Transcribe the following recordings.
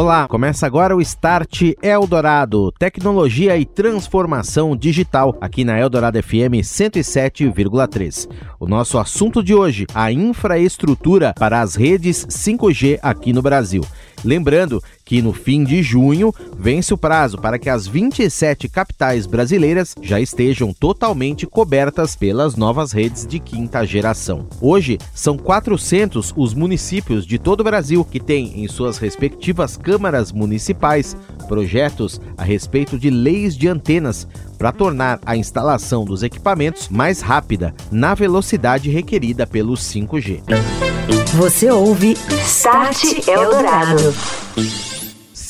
Olá, começa agora o Start Eldorado, tecnologia e transformação digital, aqui na Eldorado FM 107,3. O nosso assunto de hoje, a infraestrutura para as redes 5G aqui no Brasil. Lembrando que no fim de junho vence o prazo para que as 27 capitais brasileiras já estejam totalmente cobertas pelas novas redes de quinta geração. Hoje, são 400 os municípios de todo o Brasil que têm em suas respectivas câmaras municipais projetos a respeito de leis de antenas para tornar a instalação dos equipamentos mais rápida na velocidade requerida pelo 5G. Você ouve Start Eldorado.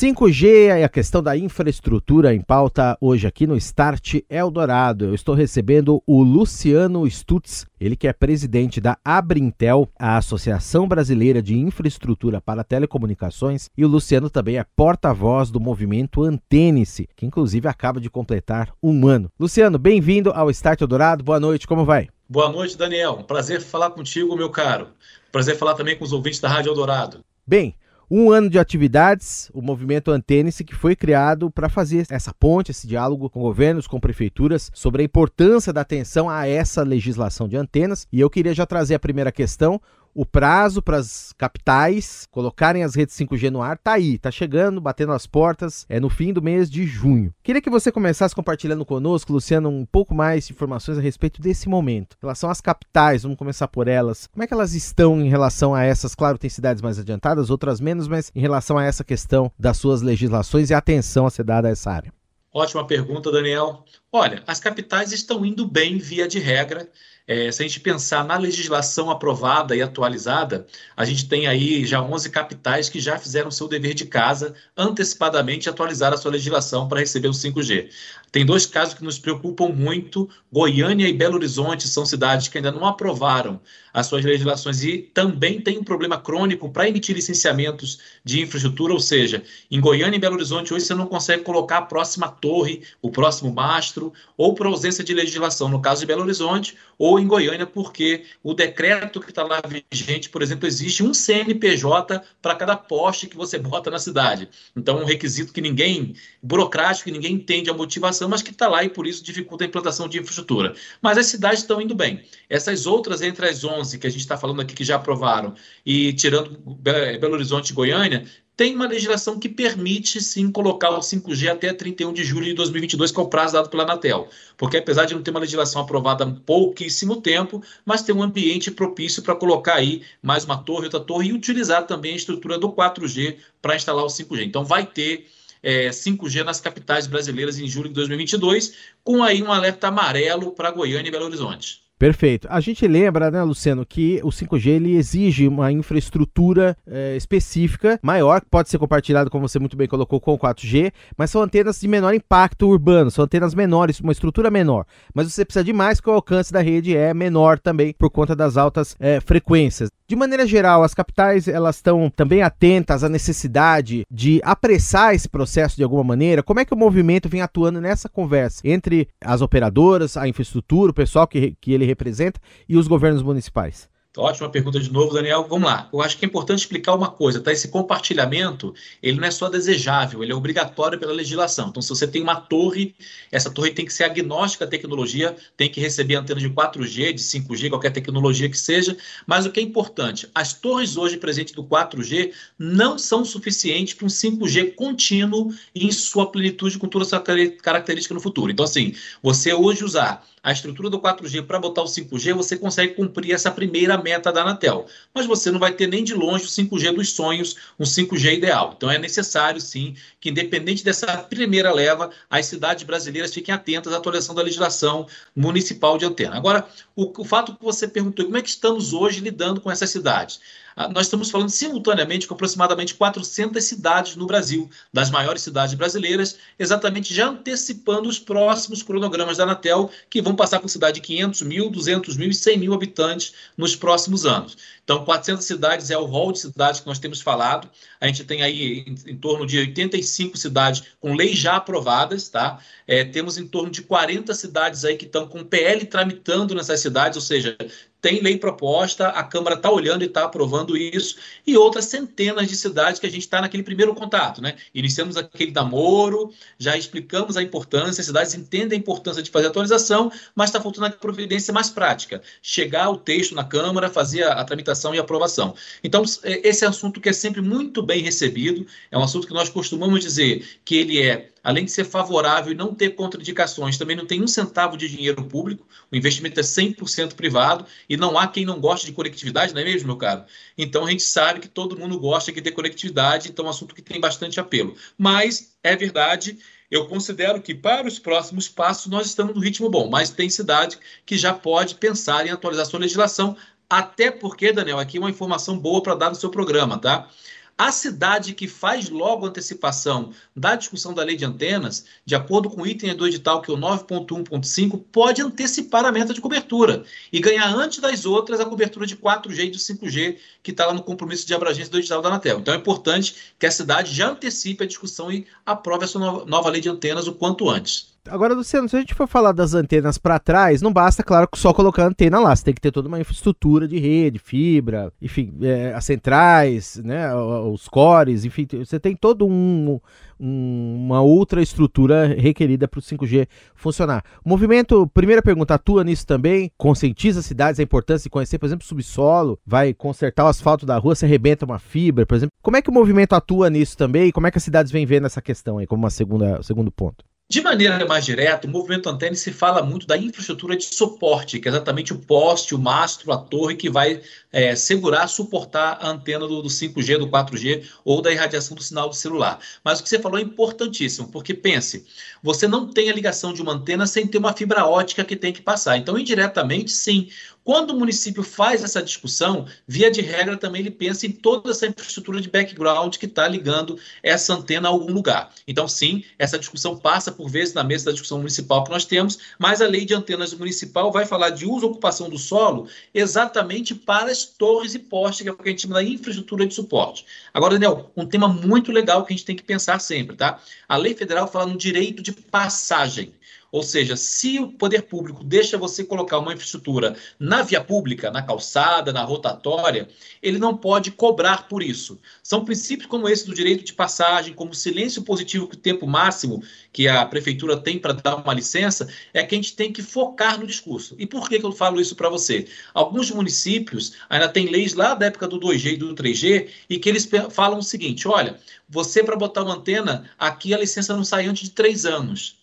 5G e a questão da infraestrutura em pauta hoje aqui no Start Eldorado. Eu estou recebendo o Luciano Stutz, ele que é presidente da Abrintel, a Associação Brasileira de Infraestrutura para Telecomunicações, e o Luciano também é porta-voz do movimento Antênice, que inclusive acaba de completar um ano. Luciano, bem-vindo ao Start Eldorado. Boa noite, como vai? Boa noite, Daniel. Um prazer falar contigo, meu caro. Prazer falar também com os ouvintes da Rádio Eldorado. Bem, um ano de atividades, o movimento Antênice, que foi criado para fazer essa ponte, esse diálogo com governos, com prefeituras, sobre a importância da atenção a essa legislação de antenas. E eu queria já trazer a primeira questão o prazo para as capitais colocarem as redes 5G no ar tá aí, tá chegando, batendo as portas, é no fim do mês de junho. Queria que você começasse compartilhando conosco, Luciano, um pouco mais de informações a respeito desse momento. Em relação às capitais, vamos começar por elas. Como é que elas estão em relação a essas? Claro, tem cidades mais adiantadas, outras menos, mas em relação a essa questão das suas legislações e a atenção a ser dada a essa área. Ótima pergunta, Daniel. Olha, as capitais estão indo bem via de regra. É, se a gente pensar na legislação aprovada e atualizada, a gente tem aí já 11 capitais que já fizeram seu dever de casa antecipadamente atualizar a sua legislação para receber o 5G. Tem dois casos que nos preocupam muito. Goiânia e Belo Horizonte são cidades que ainda não aprovaram as suas legislações e também tem um problema crônico para emitir licenciamentos de infraestrutura, ou seja, em Goiânia e Belo Horizonte hoje você não consegue colocar a próxima torre, o próximo mastro, ou por ausência de legislação, no caso de Belo Horizonte, ou em Goiânia, porque o decreto que está lá vigente, por exemplo, existe um CNPJ para cada poste que você bota na cidade. Então, um requisito que ninguém, burocrático, que ninguém entende a motivação mas que está lá e por isso dificulta a implantação de infraestrutura. Mas as cidades estão indo bem. Essas outras, entre as 11 que a gente está falando aqui que já aprovaram, e tirando Belo Horizonte e Goiânia, tem uma legislação que permite sim colocar o 5G até 31 de julho de 2022, que é o prazo dado pela Anatel. Porque apesar de não ter uma legislação aprovada há pouquíssimo tempo, mas tem um ambiente propício para colocar aí mais uma torre, outra torre e utilizar também a estrutura do 4G para instalar o 5G. Então vai ter é, 5G nas capitais brasileiras em julho de 2022, com aí um alerta amarelo para Goiânia e Belo Horizonte. Perfeito. A gente lembra, né, Luciano, que o 5G ele exige uma infraestrutura é, específica, maior, que pode ser compartilhado, como você muito bem colocou, com o 4G, mas são antenas de menor impacto urbano, são antenas menores, uma estrutura menor. Mas você precisa de mais que o alcance da rede é menor também, por conta das altas é, frequências. De maneira geral, as capitais elas estão também atentas à necessidade de apressar esse processo de alguma maneira. Como é que o movimento vem atuando nessa conversa entre as operadoras, a infraestrutura, o pessoal que, que ele representa e os governos municipais? Ótima pergunta de novo, Daniel. Vamos lá. Eu acho que é importante explicar uma coisa, tá? Esse compartilhamento, ele não é só desejável, ele é obrigatório pela legislação. Então, se você tem uma torre, essa torre tem que ser agnóstica à tecnologia, tem que receber antena de 4G, de 5G, qualquer tecnologia que seja. Mas o que é importante, as torres hoje presentes do 4G não são suficientes para um 5G contínuo em sua plenitude com toda essa característica no futuro. Então, assim, você hoje usar a estrutura do 4G para botar o 5G, você consegue cumprir essa primeira meta da Anatel. Mas você não vai ter nem de longe o 5G dos sonhos, um 5G ideal. Então é necessário, sim, que independente dessa primeira leva, as cidades brasileiras fiquem atentas à atualização da legislação municipal de antena. Agora, o, o fato que você perguntou, como é que estamos hoje lidando com essas cidades? Ah, nós estamos falando simultaneamente com aproximadamente 400 cidades no Brasil, das maiores cidades brasileiras, exatamente já antecipando os próximos cronogramas da Anatel, que vão passar por cidade de 500 mil, 200 mil e 100 mil habitantes nos próximos anos. Então, 400 cidades é o rol de cidades que nós temos falado. A gente tem aí em, em torno de 85 cidades com leis já aprovadas, tá? É, temos em torno de 40 cidades aí que estão com PL tramitando nessas cidades, ou seja, tem lei proposta, a Câmara está olhando e está aprovando isso, e outras centenas de cidades que a gente está naquele primeiro contato, né? Iniciamos aquele namoro, já explicamos a importância, as cidades entendem a importância de fazer atualização, mas está faltando a providência mais prática, chegar o texto na Câmara, fazer a, a tramitação e aprovação. Então, é, esse assunto que é sempre muito bem recebido, é um assunto que nós costumamos dizer que ele é além de ser favorável e não ter contraindicações, também não tem um centavo de dinheiro público, o investimento é 100% privado e não há quem não goste de conectividade, não é mesmo, meu caro? Então a gente sabe que todo mundo gosta de ter conectividade, então é um assunto que tem bastante apelo. Mas é verdade, eu considero que para os próximos passos nós estamos no ritmo bom, mas tem cidade que já pode pensar em atualizar sua legislação, até porque, Daniel, aqui uma informação boa para dar no seu programa, tá? A cidade que faz logo antecipação da discussão da lei de antenas, de acordo com o item do edital, que é o 9.1.5, pode antecipar a meta de cobertura e ganhar antes das outras a cobertura de 4G e de 5G, que está lá no compromisso de abrangência do edital da Anatel. Então é importante que a cidade já antecipe a discussão e aprove essa nova lei de antenas o quanto antes. Agora, Luciano, se a gente for falar das antenas para trás, não basta, claro, só colocar a antena lá. Você tem que ter toda uma infraestrutura de rede, fibra, enfim, é, as centrais, né, os cores, enfim, você tem todo um, um, uma outra estrutura requerida para o 5G funcionar. O movimento, primeira pergunta, atua nisso também? Conscientiza as cidades a importância de conhecer, por exemplo, subsolo, vai consertar o asfalto da rua, se arrebenta uma fibra, por exemplo. Como é que o movimento atua nisso também e como é que as cidades vêm vendo essa questão aí como uma segunda, segundo ponto? De maneira mais direta, o movimento antena se fala muito da infraestrutura de suporte, que é exatamente o poste, o mastro, a torre que vai é, segurar, suportar a antena do, do 5G, do 4G ou da irradiação do sinal do celular. Mas o que você falou é importantíssimo, porque pense, você não tem a ligação de uma antena sem ter uma fibra ótica que tem que passar. Então, indiretamente, sim, quando o município faz essa discussão, via de regra também ele pensa em toda essa infraestrutura de background que está ligando essa antena a algum lugar. Então, sim, essa discussão passa por vezes na mesa da discussão municipal que nós temos, mas a lei de antenas municipal vai falar de uso e ocupação do solo exatamente para as torres e postes, que é o que a gente chama da infraestrutura de suporte. Agora, Daniel, um tema muito legal que a gente tem que pensar sempre, tá? A lei federal fala no direito de passagem. Ou seja, se o poder público deixa você colocar uma infraestrutura na via pública, na calçada, na rotatória, ele não pode cobrar por isso. São princípios como esse do direito de passagem, como o silêncio positivo que o tempo máximo que a prefeitura tem para dar uma licença, é que a gente tem que focar no discurso. E por que, que eu falo isso para você? Alguns municípios ainda têm leis lá da época do 2G e do 3G e que eles falam o seguinte: olha, você para botar uma antena, aqui a licença não sai antes de três anos.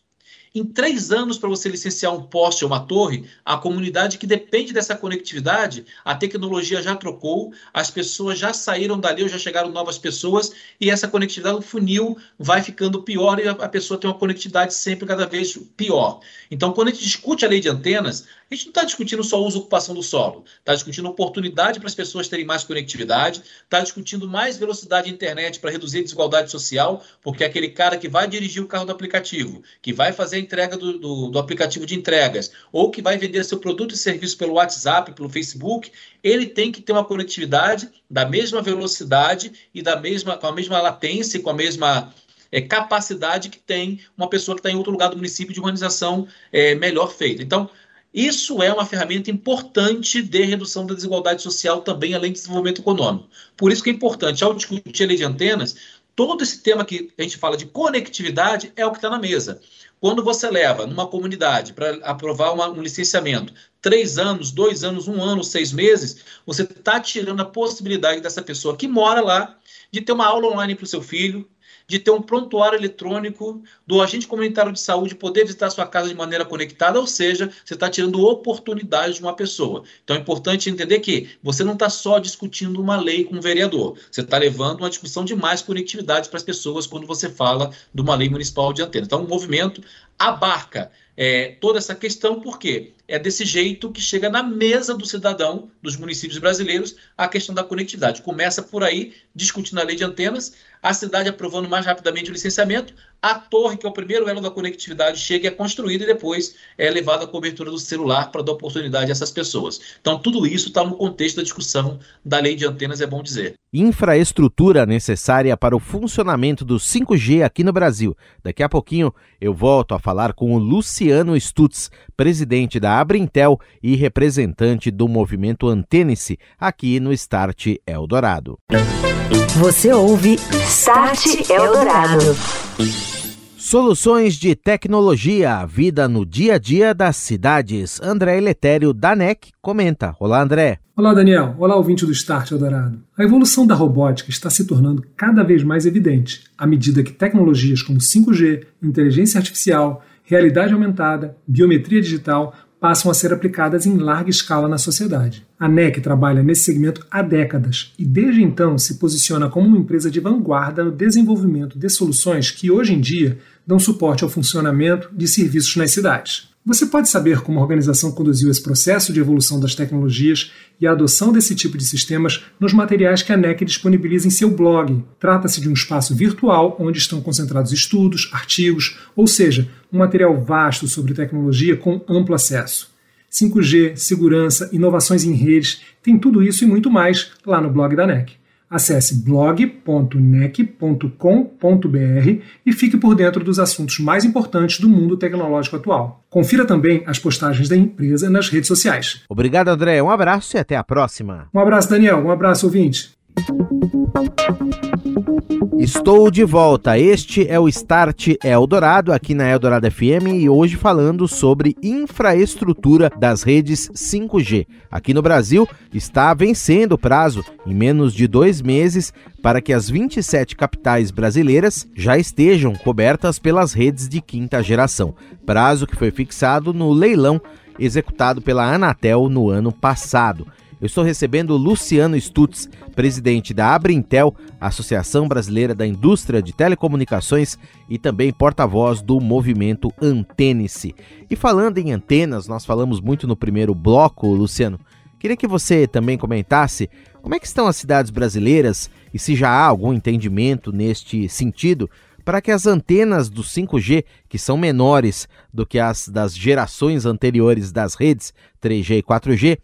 Em três anos, para você licenciar um poste ou uma torre, a comunidade que depende dessa conectividade, a tecnologia já trocou, as pessoas já saíram dali, ou já chegaram novas pessoas, e essa conectividade, o funil vai ficando pior e a pessoa tem uma conectividade sempre cada vez pior. Então, quando a gente discute a lei de antenas, a gente não está discutindo só uso e ocupação do solo, está discutindo oportunidade para as pessoas terem mais conectividade, está discutindo mais velocidade de internet para reduzir a desigualdade social, porque aquele cara que vai dirigir o carro do aplicativo, que vai fazer a entrega do, do, do aplicativo de entregas, ou que vai vender seu produto e serviço pelo WhatsApp, pelo Facebook, ele tem que ter uma conectividade da mesma velocidade e da mesma, com a mesma latência, com a mesma é, capacidade que tem uma pessoa que está em outro lugar do município de organização é, melhor feita. Então, isso é uma ferramenta importante de redução da desigualdade social também, além de desenvolvimento econômico. Por isso que é importante, ao discutir a lei de antenas, todo esse tema que a gente fala de conectividade é o que está na mesa. Quando você leva numa comunidade para aprovar uma, um licenciamento, três anos, dois anos, um ano, seis meses, você está tirando a possibilidade dessa pessoa que mora lá de ter uma aula online para o seu filho, de ter um prontuário eletrônico do agente comunitário de saúde poder visitar sua casa de maneira conectada, ou seja, você está tirando oportunidade de uma pessoa. Então é importante entender que você não está só discutindo uma lei com um vereador, você está levando uma discussão de mais conectividade para as pessoas quando você fala de uma lei municipal de antena. Então, o movimento abarca é, toda essa questão, porque é desse jeito que chega na mesa do cidadão dos municípios brasileiros a questão da conectividade. Começa por aí, discutindo a lei de antenas, a cidade aprovando mais rapidamente o licenciamento, a torre, que é o primeiro elo da conectividade, chega é construída e depois é levada a cobertura do celular para dar oportunidade a essas pessoas. Então, tudo isso está no contexto da discussão da lei de antenas, é bom dizer. Infraestrutura necessária para o funcionamento do 5G aqui no Brasil. Daqui a pouquinho eu volto a falar com o Luciano Stutz, presidente da Abrintel e representante do movimento Antênice, aqui no Start Eldorado. Você ouve Start Eldorado. Soluções de tecnologia, vida no dia a dia das cidades. André Eletério, da NEC, comenta. Olá, André. Olá, Daniel. Olá, ouvinte do Start Eldorado. A evolução da robótica está se tornando cada vez mais evidente à medida que tecnologias como 5G, inteligência artificial, realidade aumentada, biometria digital passam a ser aplicadas em larga escala na sociedade. A NEC trabalha nesse segmento há décadas e, desde então, se posiciona como uma empresa de vanguarda no desenvolvimento de soluções que, hoje em dia, dão suporte ao funcionamento de serviços nas cidades. Você pode saber como a organização conduziu esse processo de evolução das tecnologias e a adoção desse tipo de sistemas nos materiais que a NEC disponibiliza em seu blog. Trata-se de um espaço virtual onde estão concentrados estudos, artigos, ou seja, um material vasto sobre tecnologia com amplo acesso. 5G, segurança, inovações em redes, tem tudo isso e muito mais lá no blog da NEC. Acesse blog.nec.com.br e fique por dentro dos assuntos mais importantes do mundo tecnológico atual. Confira também as postagens da empresa nas redes sociais. Obrigado, André. Um abraço e até a próxima. Um abraço, Daniel. Um abraço, ouvinte. Estou de volta. Este é o Start Eldorado aqui na Eldorado FM e hoje falando sobre infraestrutura das redes 5G. Aqui no Brasil está vencendo o prazo em menos de dois meses para que as 27 capitais brasileiras já estejam cobertas pelas redes de quinta geração. Prazo que foi fixado no leilão executado pela Anatel no ano passado. Eu estou recebendo Luciano Stutz, presidente da Abrintel, Associação Brasileira da Indústria de Telecomunicações e também porta-voz do movimento Antênice. E falando em antenas, nós falamos muito no primeiro bloco, Luciano. Queria que você também comentasse como é que estão as cidades brasileiras e se já há algum entendimento neste sentido para que as antenas do 5G, que são menores do que as das gerações anteriores das redes 3G e 4G,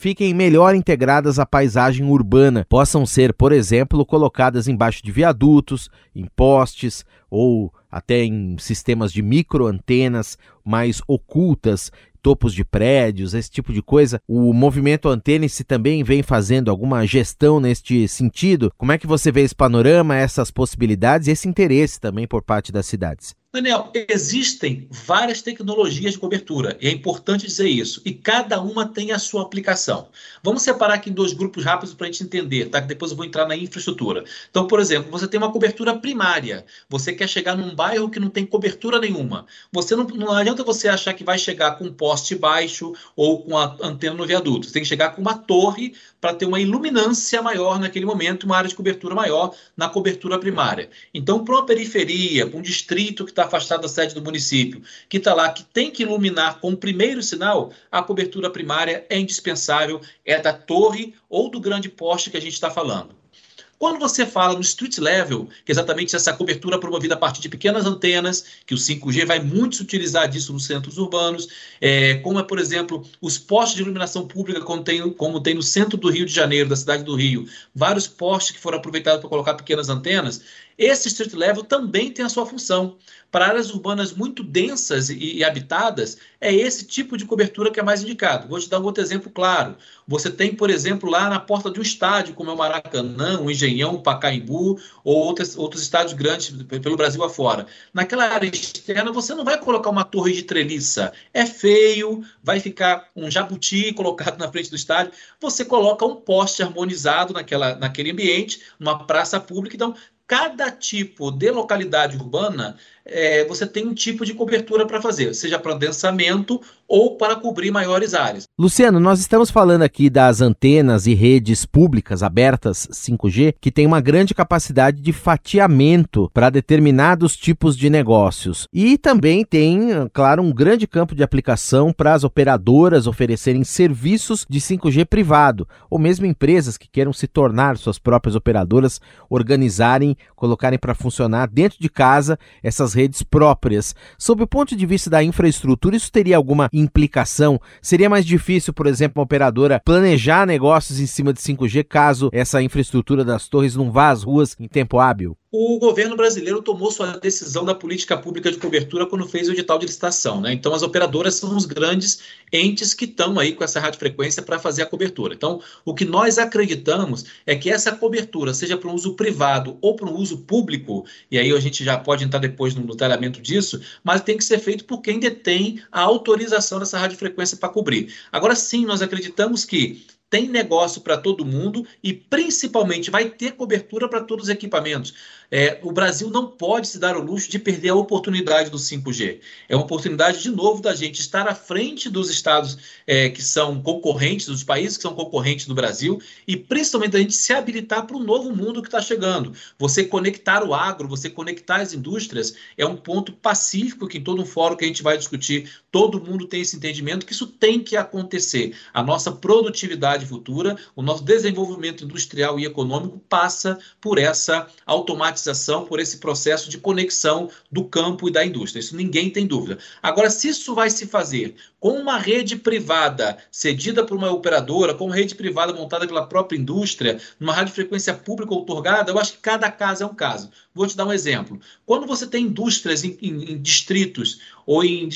fiquem melhor integradas à paisagem urbana, possam ser, por exemplo, colocadas embaixo de viadutos, em postes ou até em sistemas de microantenas mais ocultas topos de prédios, esse tipo de coisa. O movimento Antênice também vem fazendo alguma gestão neste sentido. Como é que você vê esse panorama, essas possibilidades e esse interesse também por parte das cidades? Daniel, existem várias tecnologias de cobertura, e é importante dizer isso, e cada uma tem a sua aplicação. Vamos separar aqui em dois grupos rápidos para a gente entender, tá? Que depois eu vou entrar na infraestrutura. Então, por exemplo, você tem uma cobertura primária, você quer chegar num bairro que não tem cobertura nenhuma. Você não, não adianta você achar que vai chegar com um poste baixo ou com a antena no viaduto. Você tem que chegar com uma torre para ter uma iluminância maior naquele momento, uma área de cobertura maior na cobertura primária. Então, para uma periferia, para um distrito que está afastado da sede do município, que está lá, que tem que iluminar com o primeiro sinal, a cobertura primária é indispensável, é da torre ou do grande poste que a gente está falando. Quando você fala no street level, que é exatamente essa cobertura promovida a partir de pequenas antenas, que o 5G vai muito se utilizar disso nos centros urbanos, é, como é, por exemplo, os postes de iluminação pública, como tem, como tem no centro do Rio de Janeiro, da cidade do Rio, vários postes que foram aproveitados para colocar pequenas antenas, esse street level também tem a sua função. Para áreas urbanas muito densas e, e, habitadas, é esse tipo de cobertura que é mais indicado. Vou te dar um outro exemplo claro. Você tem, por exemplo, lá na porta de um estádio, como é o Maracanã, o Engenhão, o Pacaembu, ou outros, outros estádios grandes pelo Brasil afora. Naquela área externa, você não vai colocar uma torre de treliça. É feio, vai ficar um jabuti colocado na frente do estádio. Você coloca um poste harmonizado naquela, naquele ambiente, numa praça pública. Então, cada tipo de localidade urbana é, você tem um tipo de cobertura para fazer, seja para densamento ou para cobrir maiores áreas. Luciano, nós estamos falando aqui das antenas e redes públicas abertas 5G, que tem uma grande capacidade de fatiamento para determinados tipos de negócios. E também tem, claro, um grande campo de aplicação para as operadoras oferecerem serviços de 5G privado, ou mesmo empresas que queiram se tornar suas próprias operadoras, organizarem, colocarem para funcionar dentro de casa essas redes próprias. Sob o ponto de vista da infraestrutura, isso teria alguma implicação? Seria mais difícil, por exemplo, uma operadora planejar negócios em cima de 5G caso essa infraestrutura das torres não vá às ruas em tempo hábil? o governo brasileiro tomou sua decisão da política pública de cobertura quando fez o edital de licitação. Né? Então, as operadoras são os grandes entes que estão aí com essa radiofrequência para fazer a cobertura. Então, o que nós acreditamos é que essa cobertura, seja para um uso privado ou para um uso público, e aí a gente já pode entrar depois no detalhamento disso, mas tem que ser feito por quem detém a autorização dessa radiofrequência para cobrir. Agora sim, nós acreditamos que tem negócio para todo mundo e principalmente vai ter cobertura para todos os equipamentos. É, o Brasil não pode se dar o luxo de perder a oportunidade do 5G. É uma oportunidade, de novo, da gente estar à frente dos estados é, que são concorrentes, dos países que são concorrentes do Brasil, e principalmente da gente se habilitar para o novo mundo que está chegando. Você conectar o agro, você conectar as indústrias, é um ponto pacífico que em todo um fórum que a gente vai discutir, todo mundo tem esse entendimento que isso tem que acontecer. A nossa produtividade futura, o nosso desenvolvimento industrial e econômico passa por essa automatização automatização, por esse processo de conexão do campo e da indústria. Isso ninguém tem dúvida. Agora, se isso vai se fazer com uma rede privada cedida por uma operadora, com uma rede privada montada pela própria indústria, numa radiofrequência pública outorgada, eu acho que cada caso é um caso. Vou te dar um exemplo. Quando você tem indústrias em, em, em distritos ou em,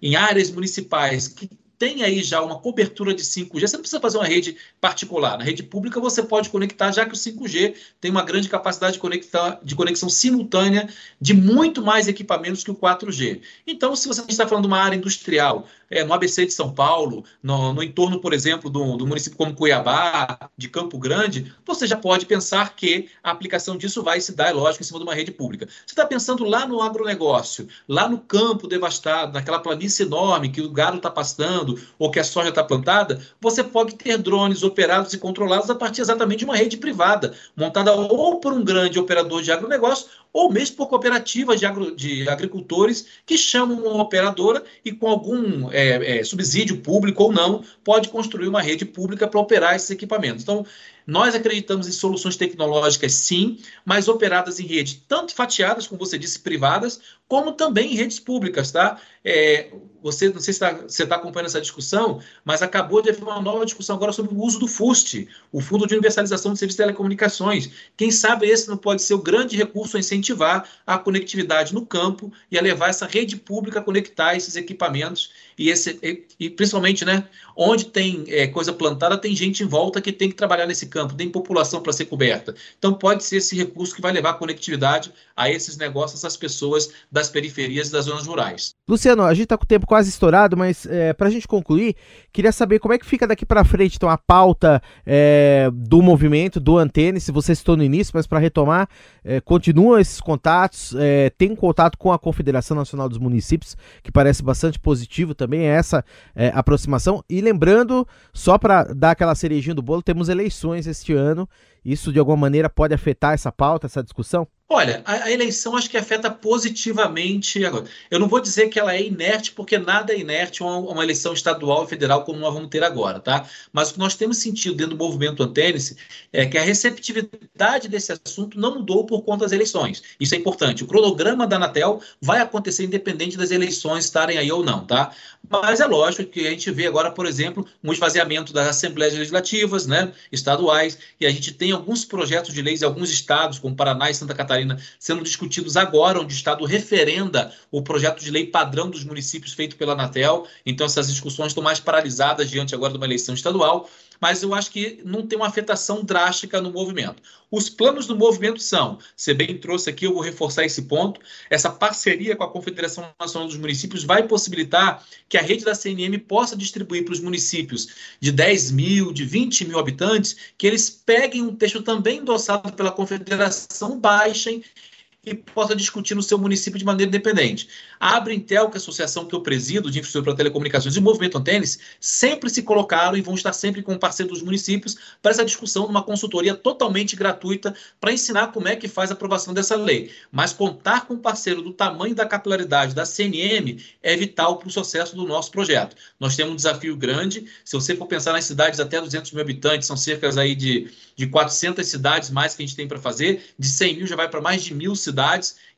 em, áreas municipais que tem aí já uma cobertura de 5G, você não precisa fazer uma rede particular. Na rede pública você pode conectar, já que o 5G tem uma grande capacidade de, conectar, de conexão simultânea de muito mais equipamentos que o 4G. Então, se você está falando de uma área industrial, é, no ABC de São Paulo, no, no entorno, por exemplo, do, do, município como Cuiabá, de Campo Grande, você já pode pensar que a aplicação disso vai se dar, é lógico, em cima de uma rede pública. Você está pensando lá no agronegócio, lá no campo devastado, naquela planície enorme que o gado está pastando, ou que a soja está plantada, você pode ter drones operados e controlados a partir exatamente de uma rede privada, montada ou por um grande operador de agronegócio ou mesmo por cooperativas de, agro, de agricultores que chamam uma operadora e com algum é, é, subsídio público ou não, pode construir uma rede pública para operar esses equipamentos. Então, nós acreditamos em soluções tecnológicas, sim, mas operadas em rede, tanto fatiadas, como você disse, privadas, como também em redes públicas, tá? É, você, não sei se tá, você está acompanhando essa discussão, mas acabou de haver uma nova discussão agora sobre o uso do FUST, o Fundo de Universalização de Serviços de Telecomunicações. Quem sabe esse não pode ser o grande recurso a incentivar a conectividade no campo e a levar essa rede pública a conectar esses equipamentos e, esse, e, e principalmente, né, onde tem é, coisa plantada, tem gente em volta que tem que trabalhar nesse campo, tem população para ser coberta. Então, pode ser esse recurso que vai levar conectividade a esses negócios, essas pessoas das periferias e das zonas rurais. Luciano, a gente está com o tempo quase estourado, mas é, para a gente concluir, queria saber como é que fica daqui para frente, então, a pauta é, do movimento, do Antene, se você citou no início, mas para retomar, é, continuam esses contatos, é, tem contato com a Confederação Nacional dos Municípios, que parece bastante positivo também, também é essa é, aproximação. E lembrando, só para dar aquela cerejinha do bolo, temos eleições este ano. Isso de alguma maneira pode afetar essa pauta, essa discussão? Olha, a, a, eleição acho que afeta positivamente agora. Eu não vou dizer que ela é inerte, porque nada é inerte uma, uma eleição estadual e federal como nós vamos ter agora, tá? Mas o que nós temos sentido dentro do movimento Antênice é que a receptividade desse assunto não mudou por conta das eleições. Isso é importante. O cronograma da Anatel vai acontecer independente das eleições estarem aí ou não, tá? Mas é lógico que a gente vê agora, por exemplo, um esvaziamento das assembleias legislativas, né, estaduais, e a gente tem alguns projetos de leis em alguns estados, como Paraná e Santa Catarina, Catarina sendo discutidos agora, onde o Estado referenda o projeto de lei padrão dos municípios feito pela Anatel. Então, essas discussões estão mais paralisadas diante agora de uma eleição estadual. Mas eu acho que não tem uma afetação drástica no movimento. Os planos do movimento são, você bem trouxe aqui, eu vou reforçar esse ponto, essa parceria com a Confederação Nacional dos Municípios vai possibilitar que a rede da CNM possa distribuir para os municípios de 10 mil, de 20 mil habitantes, que eles peguem um texto também endossado pela Confederação, baixem e possa discutir no seu município de maneira independente. A Abrintel, que é a associação que eu presido de infraestrutura para telecomunicações e o Movimento Antenes, sempre se colocaram e vão estar sempre com parceiro dos municípios para essa discussão numa consultoria totalmente gratuita para ensinar como é que faz a aprovação dessa lei. Mas contar com um parceiro do tamanho da capilaridade da CNM é vital para o sucesso do nosso projeto. Nós temos um desafio grande, se você for pensar nas cidades até 200 mil habitantes, são cerca aí de, de 400 cidades mais que a gente tem para fazer, de 100 mil já vai para mais de mil cidades,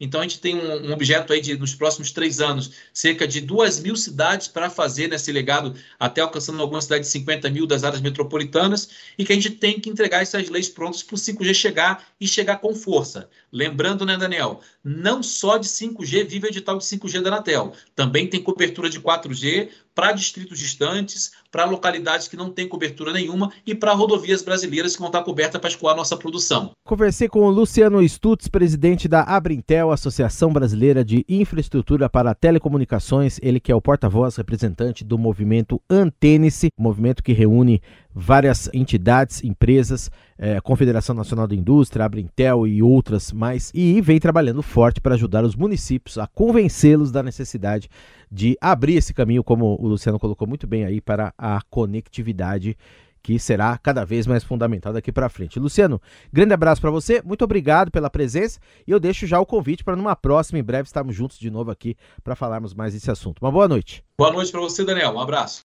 então a gente tem um, um objeto aí de, nos próximos três anos, cerca de duas mil cidades para fazer nesse legado, até alcançando algumas cidades de 50 mil das áreas metropolitanas, e que a gente tem que entregar essas leis prontas para o 5G chegar e chegar com força. Lembrando, né, Daniel, não só de 5G vive o edital de 5G da Anatel, também tem cobertura de 4G para distritos distantes, para localidades que não têm cobertura nenhuma e para rodovias brasileiras que vão estar cobertas para escoar nossa produção. Conversei com o Luciano Stutz, presidente da Abrintel, Associação Brasileira de Infraestrutura para Telecomunicações, ele que é o porta-voz representante do movimento Antênice, movimento que reúne várias entidades, empresas, é, Confederação Nacional da Indústria, Abrintel e outras mais, e vem trabalhando forte para ajudar os municípios a convencê-los da necessidade de abrir esse caminho, como o Luciano colocou muito bem aí, para a conectividade que será cada vez mais fundamental daqui para frente. Luciano, grande abraço para você, muito obrigado pela presença e eu deixo já o convite para numa próxima, em breve, estarmos juntos de novo aqui para falarmos mais desse assunto. Uma boa noite. Boa noite para você, Daniel. Um abraço.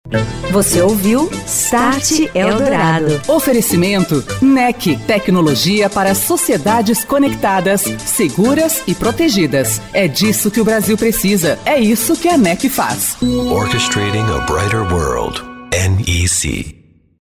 Você ouviu Start Eldorado. Oferecimento NEC, tecnologia para sociedades conectadas, seguras e protegidas. É disso que o Brasil precisa. É isso que a NEC faz. Orchestrating a brighter world. NEC.